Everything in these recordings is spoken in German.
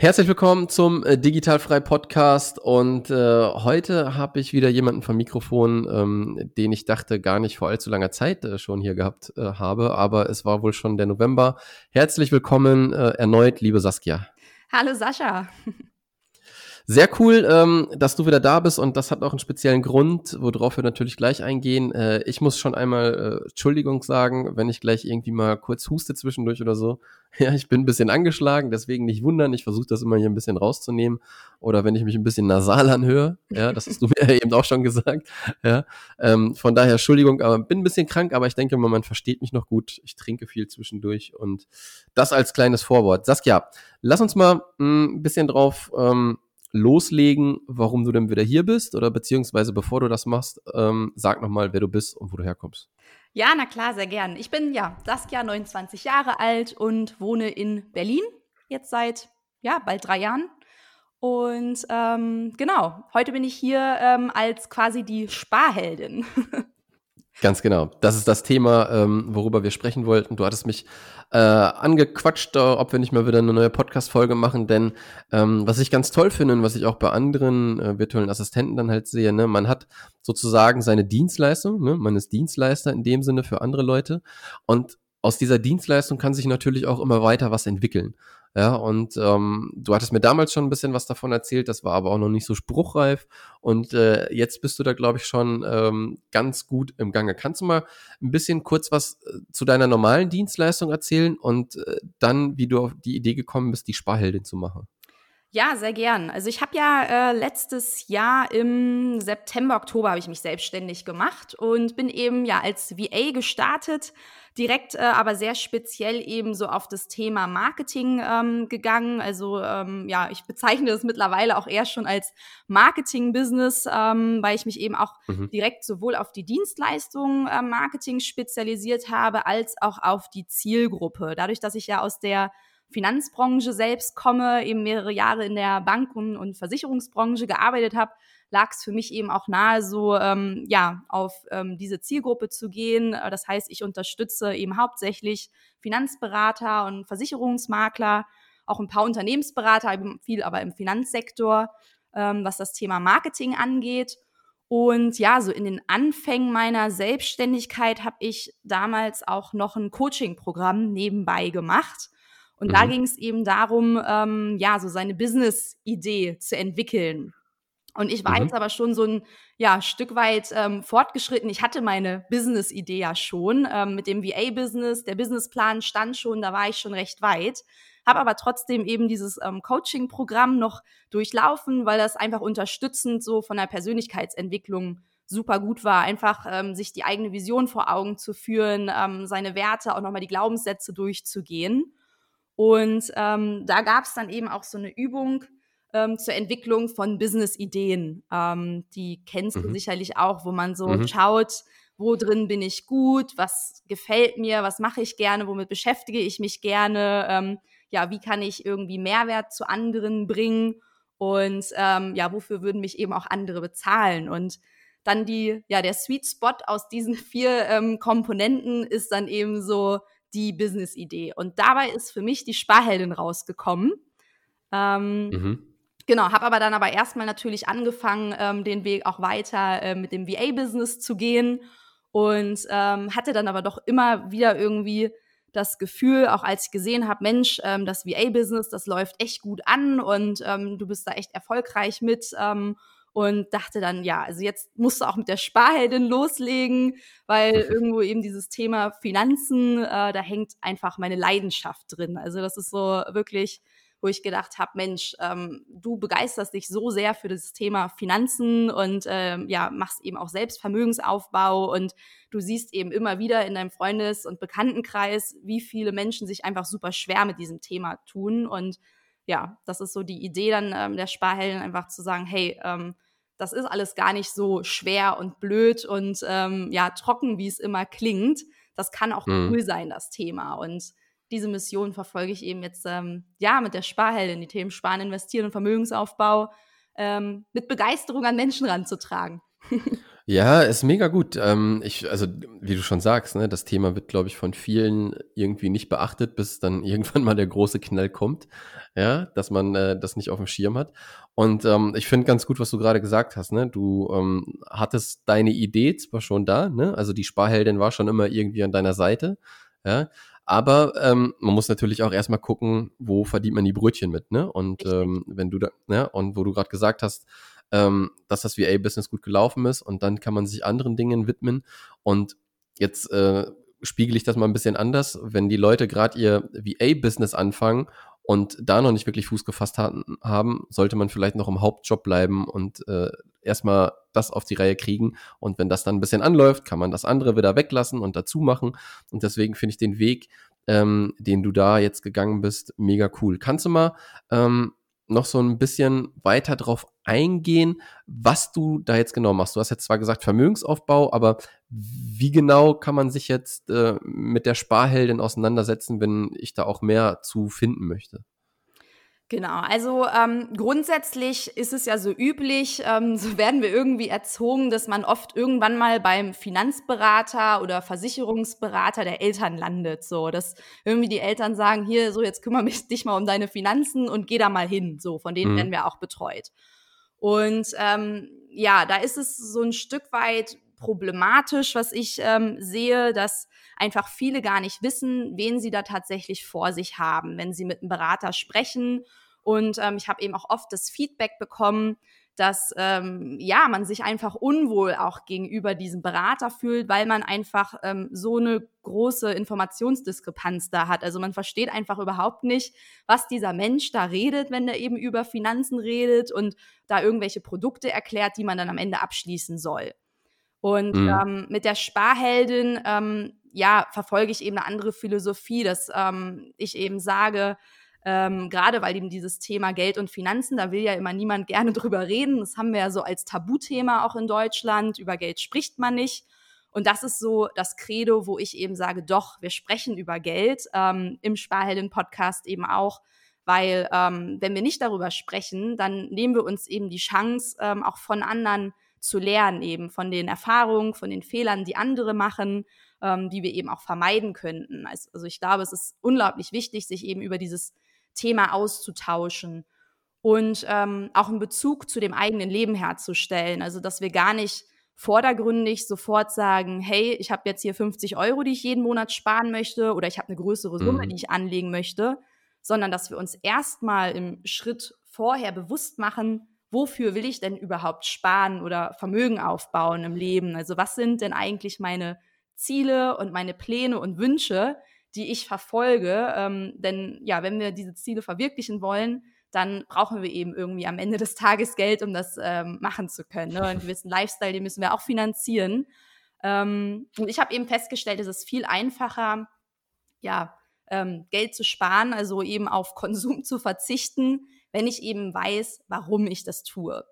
Herzlich willkommen zum äh, Digitalfrei Podcast und äh, heute habe ich wieder jemanden vom Mikrofon, ähm, den ich dachte gar nicht vor allzu langer Zeit äh, schon hier gehabt äh, habe, aber es war wohl schon der November. Herzlich willkommen äh, erneut, liebe Saskia. Hallo Sascha. Sehr cool, ähm, dass du wieder da bist und das hat auch einen speziellen Grund, worauf wir natürlich gleich eingehen. Äh, ich muss schon einmal äh, Entschuldigung sagen, wenn ich gleich irgendwie mal kurz huste zwischendurch oder so. Ja, ich bin ein bisschen angeschlagen, deswegen nicht wundern. Ich versuche das immer hier ein bisschen rauszunehmen. Oder wenn ich mich ein bisschen nasal anhöre, ja, das hast du mir eben auch schon gesagt. Ja, ähm, von daher Entschuldigung, aber bin ein bisschen krank, aber ich denke mal, man versteht mich noch gut. Ich trinke viel zwischendurch und das als kleines Vorwort. Saskia, lass uns mal hm, ein bisschen drauf ähm, loslegen, warum du denn wieder hier bist oder beziehungsweise bevor du das machst, ähm, sag nochmal, wer du bist und wo du herkommst. Ja, na klar, sehr gern. Ich bin ja Saskia, 29 Jahre alt und wohne in Berlin jetzt seit ja bald drei Jahren. Und ähm, genau, heute bin ich hier ähm, als quasi die Sparheldin. Ganz genau. Das ist das Thema, ähm, worüber wir sprechen wollten. Du hattest mich äh, angequatscht, äh, ob wir nicht mal wieder eine neue Podcast-Folge machen, denn ähm, was ich ganz toll finde und was ich auch bei anderen äh, virtuellen Assistenten dann halt sehe, ne, man hat sozusagen seine Dienstleistung, ne, man ist Dienstleister in dem Sinne für andere Leute und aus dieser Dienstleistung kann sich natürlich auch immer weiter was entwickeln. Ja, und ähm, du hattest mir damals schon ein bisschen was davon erzählt, das war aber auch noch nicht so spruchreif. Und äh, jetzt bist du da, glaube ich, schon ähm, ganz gut im Gange. Kannst du mal ein bisschen kurz was äh, zu deiner normalen Dienstleistung erzählen und äh, dann, wie du auf die Idee gekommen bist, die Sparheldin zu machen? Ja, sehr gern. Also ich habe ja äh, letztes Jahr im September, Oktober habe ich mich selbstständig gemacht und bin eben ja als VA gestartet, direkt äh, aber sehr speziell eben so auf das Thema Marketing ähm, gegangen. Also ähm, ja, ich bezeichne das mittlerweile auch eher schon als Marketing-Business, ähm, weil ich mich eben auch mhm. direkt sowohl auf die Dienstleistung äh, Marketing spezialisiert habe, als auch auf die Zielgruppe. Dadurch, dass ich ja aus der Finanzbranche selbst komme, eben mehrere Jahre in der Banken- und Versicherungsbranche gearbeitet habe, lag es für mich eben auch nahe, so ähm, ja auf ähm, diese Zielgruppe zu gehen. Äh, das heißt, ich unterstütze eben hauptsächlich Finanzberater und Versicherungsmakler, auch ein paar Unternehmensberater, viel aber im Finanzsektor, ähm, was das Thema Marketing angeht. Und ja, so in den Anfängen meiner Selbstständigkeit habe ich damals auch noch ein Coaching-Programm nebenbei gemacht. Und mhm. da ging es eben darum, ähm, ja, so seine Business-Idee zu entwickeln. Und ich war mhm. jetzt aber schon so ein ja, Stück weit ähm, fortgeschritten. Ich hatte meine Business-Idee ja schon ähm, mit dem VA-Business. Der Businessplan stand schon, da war ich schon recht weit. Habe aber trotzdem eben dieses ähm, Coaching-Programm noch durchlaufen, weil das einfach unterstützend so von der Persönlichkeitsentwicklung super gut war, einfach ähm, sich die eigene Vision vor Augen zu führen, ähm, seine Werte, auch nochmal die Glaubenssätze durchzugehen. Und ähm, da gab es dann eben auch so eine Übung ähm, zur Entwicklung von Business-Ideen. Ähm, die kennst mhm. du sicherlich auch, wo man so mhm. schaut, wo drin bin ich gut, was gefällt mir, was mache ich gerne, womit beschäftige ich mich gerne, ähm, ja, wie kann ich irgendwie Mehrwert zu anderen bringen und ähm, ja, wofür würden mich eben auch andere bezahlen und dann die, ja, der Sweet Spot aus diesen vier ähm, Komponenten ist dann eben so die Business-Idee. Und dabei ist für mich die Sparheldin rausgekommen. Ähm, mhm. Genau, habe aber dann aber erstmal natürlich angefangen, ähm, den Weg auch weiter äh, mit dem VA-Business zu gehen und ähm, hatte dann aber doch immer wieder irgendwie das Gefühl, auch als ich gesehen habe, Mensch, ähm, das VA-Business, das läuft echt gut an und ähm, du bist da echt erfolgreich mit. Ähm, und dachte dann, ja, also jetzt musst du auch mit der Sparheldin loslegen, weil irgendwo eben dieses Thema Finanzen, äh, da hängt einfach meine Leidenschaft drin. Also das ist so wirklich, wo ich gedacht habe, Mensch, ähm, du begeisterst dich so sehr für das Thema Finanzen und ähm, ja, machst eben auch selbst Vermögensaufbau und du siehst eben immer wieder in deinem Freundes- und Bekanntenkreis, wie viele Menschen sich einfach super schwer mit diesem Thema tun und ja, das ist so die Idee dann ähm, der Sparhelden, einfach zu sagen, hey, ähm, das ist alles gar nicht so schwer und blöd und ähm, ja, trocken, wie es immer klingt. Das kann auch mhm. cool sein, das Thema. Und diese Mission verfolge ich eben jetzt ähm, ja mit der Sparheldin, die Themen Sparen, Investieren und Vermögensaufbau ähm, mit Begeisterung an Menschen ranzutragen. Ja, ist mega gut. Ähm, ich, also, wie du schon sagst, ne, das Thema wird, glaube ich, von vielen irgendwie nicht beachtet, bis dann irgendwann mal der große Knall kommt. Ja, dass man äh, das nicht auf dem Schirm hat. Und ähm, ich finde ganz gut, was du gerade gesagt hast. Ne? Du ähm, hattest deine Idee zwar schon da, ne? Also die Sparheldin war schon immer irgendwie an deiner Seite. Ja, aber ähm, man muss natürlich auch erstmal gucken, wo verdient man die Brötchen mit, ne? Und ähm, wenn du da, ne, und wo du gerade gesagt hast, ähm, dass das VA-Business gut gelaufen ist und dann kann man sich anderen Dingen widmen. Und jetzt äh, spiegel ich das mal ein bisschen anders. Wenn die Leute gerade ihr VA-Business anfangen und da noch nicht wirklich Fuß gefasst haben, sollte man vielleicht noch im Hauptjob bleiben und äh, erstmal das auf die Reihe kriegen. Und wenn das dann ein bisschen anläuft, kann man das andere wieder weglassen und dazu machen. Und deswegen finde ich den Weg, ähm, den du da jetzt gegangen bist, mega cool. Kannst du mal ähm, noch so ein bisschen weiter drauf eingehen, was du da jetzt genau machst. Du hast jetzt zwar gesagt Vermögensaufbau, aber wie genau kann man sich jetzt äh, mit der Sparheldin auseinandersetzen, wenn ich da auch mehr zu finden möchte? Genau, also ähm, grundsätzlich ist es ja so üblich, ähm, so werden wir irgendwie erzogen, dass man oft irgendwann mal beim Finanzberater oder Versicherungsberater der Eltern landet. So, dass irgendwie die Eltern sagen, hier, so jetzt kümmere mich dich mal um deine Finanzen und geh da mal hin. So, von denen mhm. werden wir auch betreut. Und ähm, ja, da ist es so ein Stück weit problematisch, was ich ähm, sehe, dass einfach viele gar nicht wissen, wen sie da tatsächlich vor sich haben, wenn sie mit einem Berater sprechen. Und ähm, ich habe eben auch oft das Feedback bekommen, dass ähm, ja man sich einfach unwohl auch gegenüber diesem Berater fühlt, weil man einfach ähm, so eine große Informationsdiskrepanz da hat. Also man versteht einfach überhaupt nicht, was dieser Mensch da redet, wenn er eben über Finanzen redet und da irgendwelche Produkte erklärt, die man dann am Ende abschließen soll. Und mhm. ähm, mit der Sparheldin, ähm, ja, verfolge ich eben eine andere Philosophie, dass ähm, ich eben sage, ähm, gerade weil eben dieses Thema Geld und Finanzen, da will ja immer niemand gerne drüber reden. Das haben wir ja so als Tabuthema auch in Deutschland. Über Geld spricht man nicht. Und das ist so das Credo, wo ich eben sage, doch, wir sprechen über Geld, ähm, im Sparheldin-Podcast eben auch, weil ähm, wenn wir nicht darüber sprechen, dann nehmen wir uns eben die Chance, ähm, auch von anderen zu lernen, eben von den Erfahrungen, von den Fehlern, die andere machen, ähm, die wir eben auch vermeiden könnten. Also ich glaube, es ist unglaublich wichtig, sich eben über dieses Thema auszutauschen und ähm, auch einen Bezug zu dem eigenen Leben herzustellen. Also dass wir gar nicht vordergründig sofort sagen, hey, ich habe jetzt hier 50 Euro, die ich jeden Monat sparen möchte oder ich habe eine größere Summe, mhm. die ich anlegen möchte, sondern dass wir uns erstmal im Schritt vorher bewusst machen, wofür will ich denn überhaupt sparen oder Vermögen aufbauen im Leben? Also was sind denn eigentlich meine Ziele und meine Pläne und Wünsche, die ich verfolge? Ähm, denn ja, wenn wir diese Ziele verwirklichen wollen, dann brauchen wir eben irgendwie am Ende des Tages Geld, um das ähm, machen zu können. Ne? Einen gewissen Lifestyle, den müssen wir auch finanzieren. Ähm, und ich habe eben festgestellt, es ist viel einfacher, ja, ähm, Geld zu sparen, also eben auf Konsum zu verzichten, wenn ich eben weiß, warum ich das tue.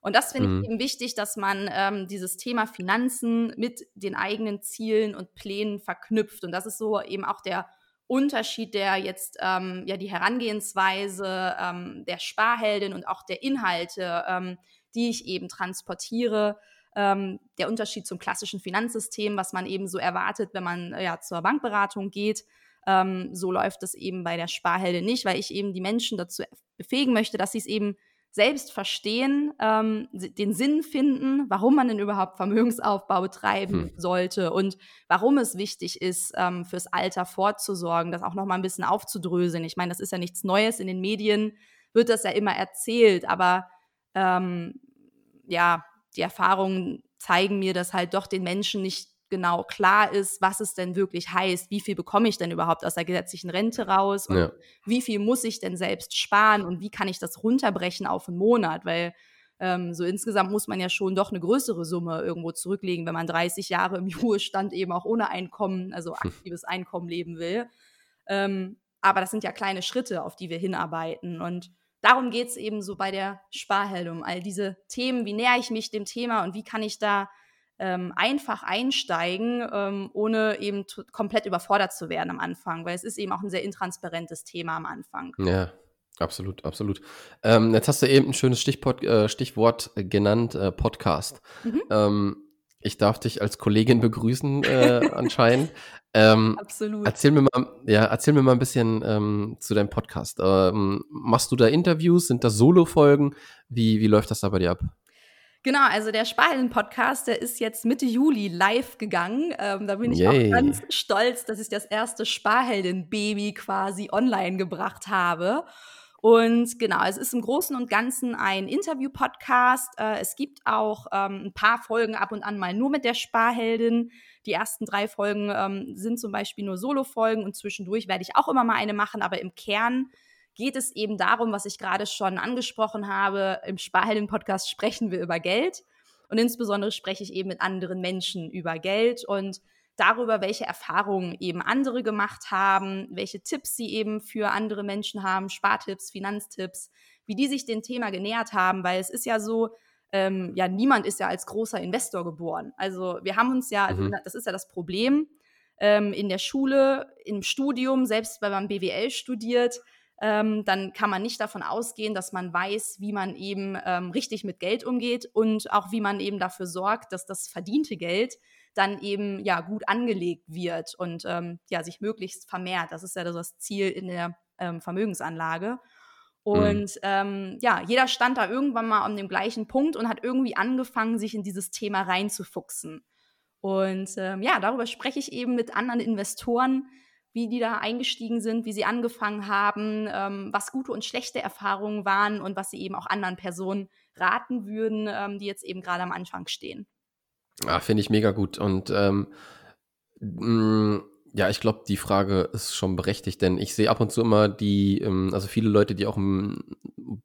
Und das finde mhm. ich eben wichtig, dass man ähm, dieses Thema Finanzen mit den eigenen Zielen und Plänen verknüpft. Und das ist so eben auch der Unterschied, der jetzt ähm, ja die Herangehensweise ähm, der Sparheldin und auch der Inhalte, ähm, die ich eben transportiere, ähm, der Unterschied zum klassischen Finanzsystem, was man eben so erwartet, wenn man ja zur Bankberatung geht. Ähm, so läuft es eben bei der Sparheldin nicht, weil ich eben die Menschen dazu befähigen möchte, dass sie es eben selbst verstehen, ähm, den Sinn finden, warum man denn überhaupt Vermögensaufbau betreiben hm. sollte und warum es wichtig ist, ähm, fürs Alter vorzusorgen, das auch noch mal ein bisschen aufzudröseln. Ich meine, das ist ja nichts Neues. In den Medien wird das ja immer erzählt, aber ähm, ja, die Erfahrungen zeigen mir, dass halt doch den Menschen nicht genau klar ist, was es denn wirklich heißt, wie viel bekomme ich denn überhaupt aus der gesetzlichen Rente raus und ja. wie viel muss ich denn selbst sparen und wie kann ich das runterbrechen auf einen Monat, weil ähm, so insgesamt muss man ja schon doch eine größere Summe irgendwo zurücklegen, wenn man 30 Jahre im Ruhestand eben auch ohne Einkommen, also hm. aktives Einkommen leben will. Ähm, aber das sind ja kleine Schritte, auf die wir hinarbeiten und darum geht es eben so bei der Sparheldung, all diese Themen, wie näher ich mich dem Thema und wie kann ich da ähm, einfach einsteigen, ähm, ohne eben komplett überfordert zu werden am Anfang, weil es ist eben auch ein sehr intransparentes Thema am Anfang. Ja, absolut, absolut. Ähm, jetzt hast du eben ein schönes Stichpod, äh, Stichwort genannt, äh, Podcast. Mhm. Ähm, ich darf dich als Kollegin begrüßen äh, anscheinend. Ähm, Absolut. Erzähl mir mal, ja, erzähl mir mal ein bisschen ähm, zu deinem Podcast. Ähm, machst du da Interviews? Sind das Solo-Folgen? Wie, wie läuft das da bei dir ab? Genau, also der Sparhelden-Podcast, der ist jetzt Mitte Juli live gegangen. Ähm, da bin ich Yay. auch ganz stolz, dass ich das erste Sparhelden-Baby quasi online gebracht habe. Und genau, es ist im Großen und Ganzen ein Interview-Podcast. Äh, es gibt auch ähm, ein paar Folgen ab und an mal nur mit der Sparheldin. Die ersten drei Folgen ähm, sind zum Beispiel nur Solo-Folgen und zwischendurch werde ich auch immer mal eine machen, aber im Kern geht es eben darum, was ich gerade schon angesprochen habe. Im Sparhelden-Podcast sprechen wir über Geld und insbesondere spreche ich eben mit anderen Menschen über Geld und darüber, welche Erfahrungen eben andere gemacht haben, welche Tipps sie eben für andere Menschen haben, Spartipps, Finanztipps, wie die sich dem Thema genähert haben, weil es ist ja so, ähm, ja, niemand ist ja als großer Investor geboren. Also wir haben uns ja, also mhm. das ist ja das Problem, ähm, in der Schule, im Studium, selbst wenn man BWL studiert, ähm, dann kann man nicht davon ausgehen, dass man weiß, wie man eben ähm, richtig mit Geld umgeht und auch wie man eben dafür sorgt, dass das verdiente Geld dann eben ja gut angelegt wird und ähm, ja sich möglichst vermehrt. Das ist ja das Ziel in der ähm, Vermögensanlage. Mhm. Und mhm. ja, jeder stand da irgendwann mal an dem gleichen Punkt und hat irgendwie angefangen, sich in dieses Thema reinzufuchsen. Und ähm, ja, darüber spreche ich eben mit anderen Investoren, wie die da eingestiegen sind, wie sie angefangen haben, ähm, was gute und schlechte Erfahrungen waren und was sie eben auch anderen Personen raten würden, ähm, die jetzt eben gerade am Anfang stehen. Ah, finde ich mega gut. Und ähm, mh, ja, ich glaube, die Frage ist schon berechtigt, denn ich sehe ab und zu immer die, ähm, also viele Leute, die auch ein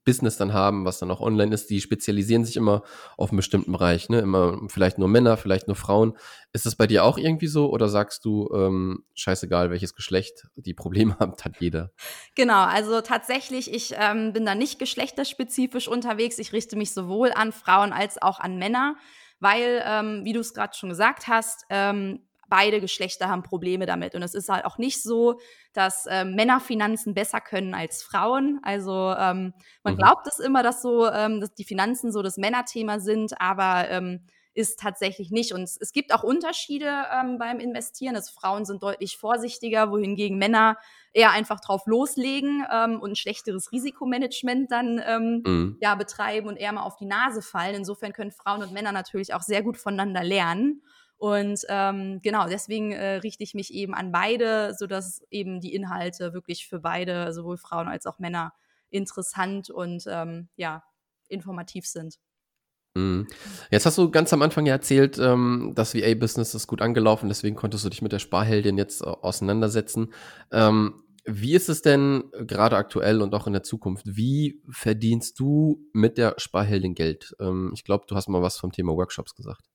Business dann haben, was dann auch online ist, die spezialisieren sich immer auf einen bestimmten Bereich, ne? Immer vielleicht nur Männer, vielleicht nur Frauen. Ist das bei dir auch irgendwie so oder sagst du, ähm, scheißegal, welches Geschlecht die Probleme hat, hat jeder? Genau, also tatsächlich, ich ähm, bin da nicht geschlechterspezifisch unterwegs. Ich richte mich sowohl an Frauen als auch an Männer weil, ähm, wie du es gerade schon gesagt hast, ähm, beide Geschlechter haben Probleme damit. Und es ist halt auch nicht so, dass ähm, Männer Finanzen besser können als Frauen. Also ähm, man mhm. glaubt es immer, dass so, ähm, dass die Finanzen so das Männerthema sind, aber ähm, ist tatsächlich nicht. Und es gibt auch Unterschiede ähm, beim Investieren. Also Frauen sind deutlich vorsichtiger, wohingegen Männer eher einfach drauf loslegen ähm, und ein schlechteres Risikomanagement dann ähm, mhm. ja, betreiben und eher mal auf die Nase fallen. Insofern können Frauen und Männer natürlich auch sehr gut voneinander lernen. Und ähm, genau, deswegen äh, richte ich mich eben an beide, sodass eben die Inhalte wirklich für beide, sowohl Frauen als auch Männer, interessant und ähm, ja, informativ sind. Mhm. Jetzt hast du ganz am Anfang ja erzählt, ähm, das VA-Business ist gut angelaufen, deswegen konntest du dich mit der Sparheldin jetzt äh, auseinandersetzen. Ähm, wie ist es denn gerade aktuell und auch in der Zukunft? Wie verdienst du mit der Sparheldin Geld? Ähm, ich glaube, du hast mal was vom Thema Workshops gesagt.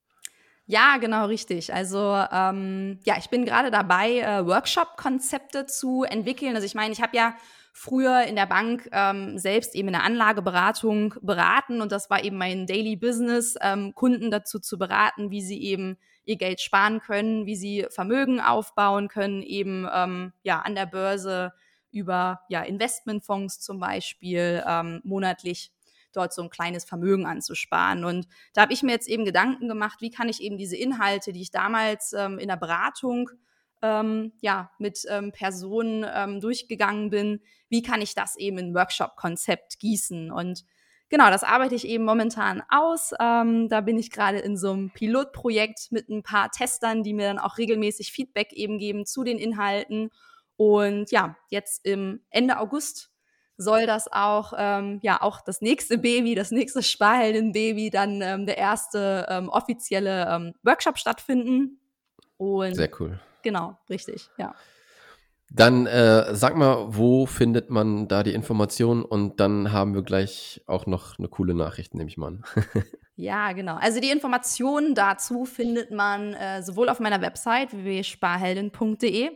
Ja, genau, richtig. Also ähm, ja, ich bin gerade dabei, äh, Workshop-Konzepte zu entwickeln. Also ich meine, ich habe ja früher in der Bank ähm, selbst eben in der Anlageberatung beraten und das war eben mein Daily Business, ähm, Kunden dazu zu beraten, wie sie eben ihr Geld sparen können, wie sie Vermögen aufbauen können, eben ähm, ja an der Börse über ja Investmentfonds zum Beispiel ähm, monatlich dort so ein kleines Vermögen anzusparen. Und da habe ich mir jetzt eben Gedanken gemacht, wie kann ich eben diese Inhalte, die ich damals ähm, in der Beratung ähm, ja, mit ähm, Personen ähm, durchgegangen bin, wie kann ich das eben in Workshop-Konzept gießen. Und genau, das arbeite ich eben momentan aus. Ähm, da bin ich gerade in so einem Pilotprojekt mit ein paar Testern, die mir dann auch regelmäßig Feedback eben geben zu den Inhalten. Und ja, jetzt im Ende August soll das auch, ähm, ja, auch das nächste Baby, das nächste Sparhelden-Baby, dann ähm, der erste ähm, offizielle ähm, Workshop stattfinden. Und Sehr cool. Genau, richtig, ja. Dann äh, sag mal, wo findet man da die Informationen? Und dann haben wir gleich auch noch eine coole Nachricht, nehme ich mal an. ja, genau. Also die Informationen dazu findet man äh, sowohl auf meiner Website www.sparheldin.de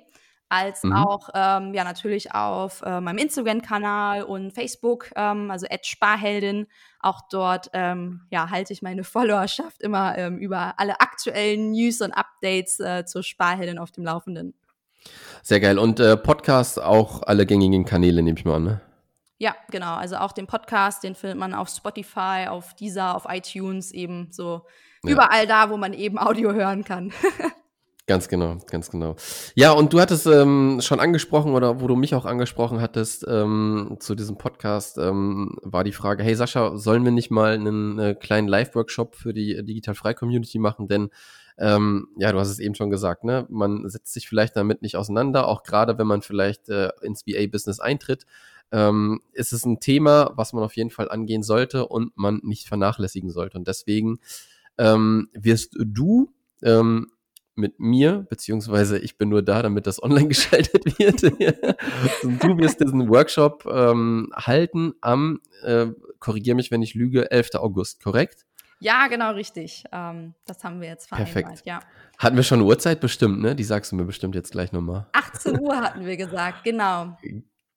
als mhm. auch ähm, ja natürlich auf äh, meinem Instagram-Kanal und Facebook, ähm, also Sparheldin. Auch dort ähm, ja, halte ich meine Followerschaft immer ähm, über alle aktuellen News und Updates äh, zur Sparheldin auf dem Laufenden. Sehr geil. Und äh, Podcast auch alle gängigen Kanäle, nehme ich mal an, ne? Ja, genau. Also auch den Podcast, den findet man auf Spotify, auf Deezer, auf iTunes, eben so ja. überall da, wo man eben Audio hören kann. Ganz genau, ganz genau. Ja, und du hattest ähm, schon angesprochen oder wo du mich auch angesprochen hattest ähm, zu diesem Podcast, ähm, war die Frage, hey Sascha, sollen wir nicht mal einen äh, kleinen Live-Workshop für die Digital Frei Community machen? Denn ähm, ja, du hast es eben schon gesagt, ne? Man setzt sich vielleicht damit nicht auseinander, auch gerade wenn man vielleicht äh, ins VA-Business eintritt. Ähm, ist es ein Thema, was man auf jeden Fall angehen sollte und man nicht vernachlässigen sollte. Und deswegen ähm, wirst du ähm, mit mir, beziehungsweise ich bin nur da, damit das online geschaltet wird. du wirst diesen Workshop ähm, halten am, äh, korrigier mich, wenn ich lüge, 11. August, korrekt? Ja, genau, richtig. Ähm, das haben wir jetzt vereinbart, Perfekt. ja. Hatten wir schon eine Uhrzeit bestimmt, ne? Die sagst du mir bestimmt jetzt gleich nochmal. 18 Uhr hatten wir gesagt, genau.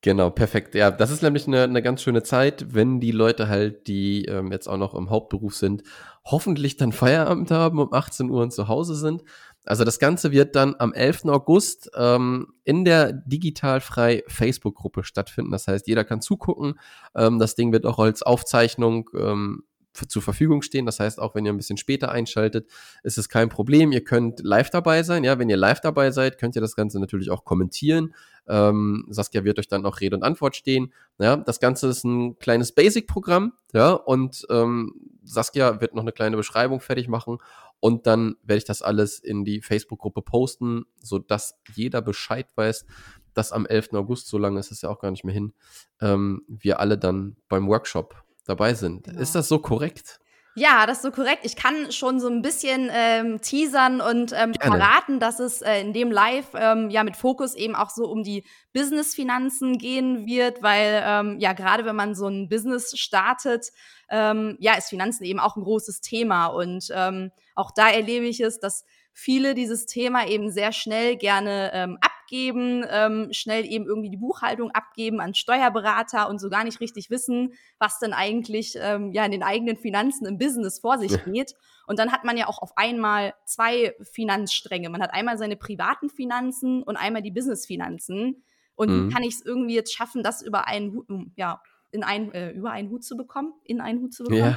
Genau, perfekt. Ja, das ist nämlich eine, eine ganz schöne Zeit, wenn die Leute halt, die ähm, jetzt auch noch im Hauptberuf sind, hoffentlich dann Feierabend haben, um 18 Uhr und zu Hause sind. Also das Ganze wird dann am 11. August ähm, in der digitalfrei Facebook-Gruppe stattfinden. Das heißt, jeder kann zugucken. Ähm, das Ding wird auch als Aufzeichnung ähm, zur Verfügung stehen. Das heißt, auch wenn ihr ein bisschen später einschaltet, ist es kein Problem. Ihr könnt live dabei sein. Ja, wenn ihr live dabei seid, könnt ihr das Ganze natürlich auch kommentieren. Ähm, Saskia wird euch dann auch Rede und Antwort stehen. Ja, das Ganze ist ein kleines Basic-Programm. Ja, und ähm, Saskia wird noch eine kleine Beschreibung fertig machen und dann werde ich das alles in die Facebook-Gruppe posten, sodass jeder Bescheid weiß, dass am 11. August, so lange ist es ja auch gar nicht mehr hin, ähm, wir alle dann beim Workshop dabei sind. Genau. Ist das so korrekt? Ja, das ist so korrekt. Ich kann schon so ein bisschen ähm, teasern und ähm, verraten, dass es äh, in dem Live ähm, ja mit Fokus eben auch so um die Business-Finanzen gehen wird, weil ähm, ja gerade wenn man so ein Business startet, ähm, ja ist Finanzen eben auch ein großes Thema und ähm, auch da erlebe ich es, dass viele dieses Thema eben sehr schnell gerne ähm, abgeben, ähm, schnell eben irgendwie die Buchhaltung abgeben an Steuerberater und so gar nicht richtig wissen, was denn eigentlich ähm, ja in den eigenen Finanzen im Business vor sich geht. Und dann hat man ja auch auf einmal zwei Finanzstränge. Man hat einmal seine privaten Finanzen und einmal die Businessfinanzen. Und mhm. kann ich es irgendwie jetzt schaffen, das über einen ja, in ein, äh, über einen Hut zu bekommen, in einen Hut zu bekommen.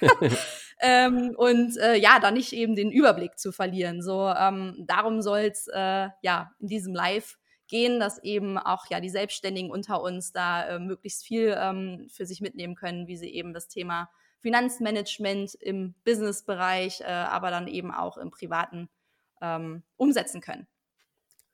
Ja. ähm, und äh, ja, da nicht eben den Überblick zu verlieren. So, ähm, darum soll es äh, ja in diesem Live gehen, dass eben auch ja die Selbstständigen unter uns da äh, möglichst viel ähm, für sich mitnehmen können, wie sie eben das Thema Finanzmanagement im Businessbereich, äh, aber dann eben auch im privaten ähm, umsetzen können.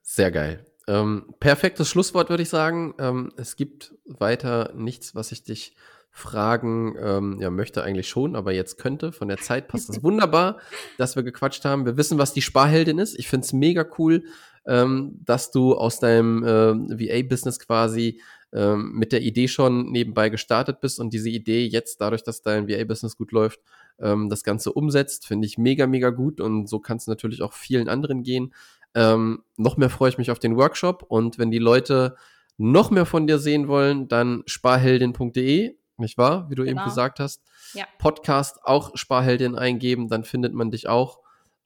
Sehr geil. Ähm, perfektes Schlusswort, würde ich sagen. Ähm, es gibt weiter nichts, was ich dich fragen ähm, ja, möchte eigentlich schon, aber jetzt könnte. Von der Zeit passt es wunderbar, dass wir gequatscht haben. Wir wissen, was die Sparheldin ist. Ich finde es mega cool, ähm, dass du aus deinem äh, VA-Business quasi ähm, mit der Idee schon nebenbei gestartet bist und diese Idee jetzt, dadurch, dass dein VA-Business gut läuft, ähm, das Ganze umsetzt. Finde ich mega, mega gut und so kann es natürlich auch vielen anderen gehen. Ähm, noch mehr freue ich mich auf den Workshop und wenn die Leute noch mehr von dir sehen wollen, dann sparheldin.de, nicht wahr? Wie du genau. eben gesagt hast. Ja. Podcast auch Sparheldin eingeben, dann findet man dich auch.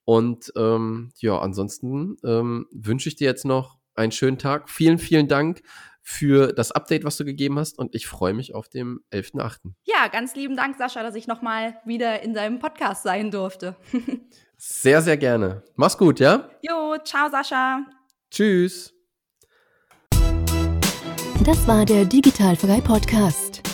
Und ähm, ja, ansonsten ähm, wünsche ich dir jetzt noch einen schönen Tag. Vielen, vielen Dank für das Update, was du gegeben hast. Und ich freue mich auf dem 11.8. Ja, ganz lieben Dank, Sascha, dass ich nochmal wieder in deinem Podcast sein durfte. Sehr, sehr gerne. Mach's gut, ja? Jo, ciao, Sascha. Tschüss. Das war der Digitalfrei Podcast.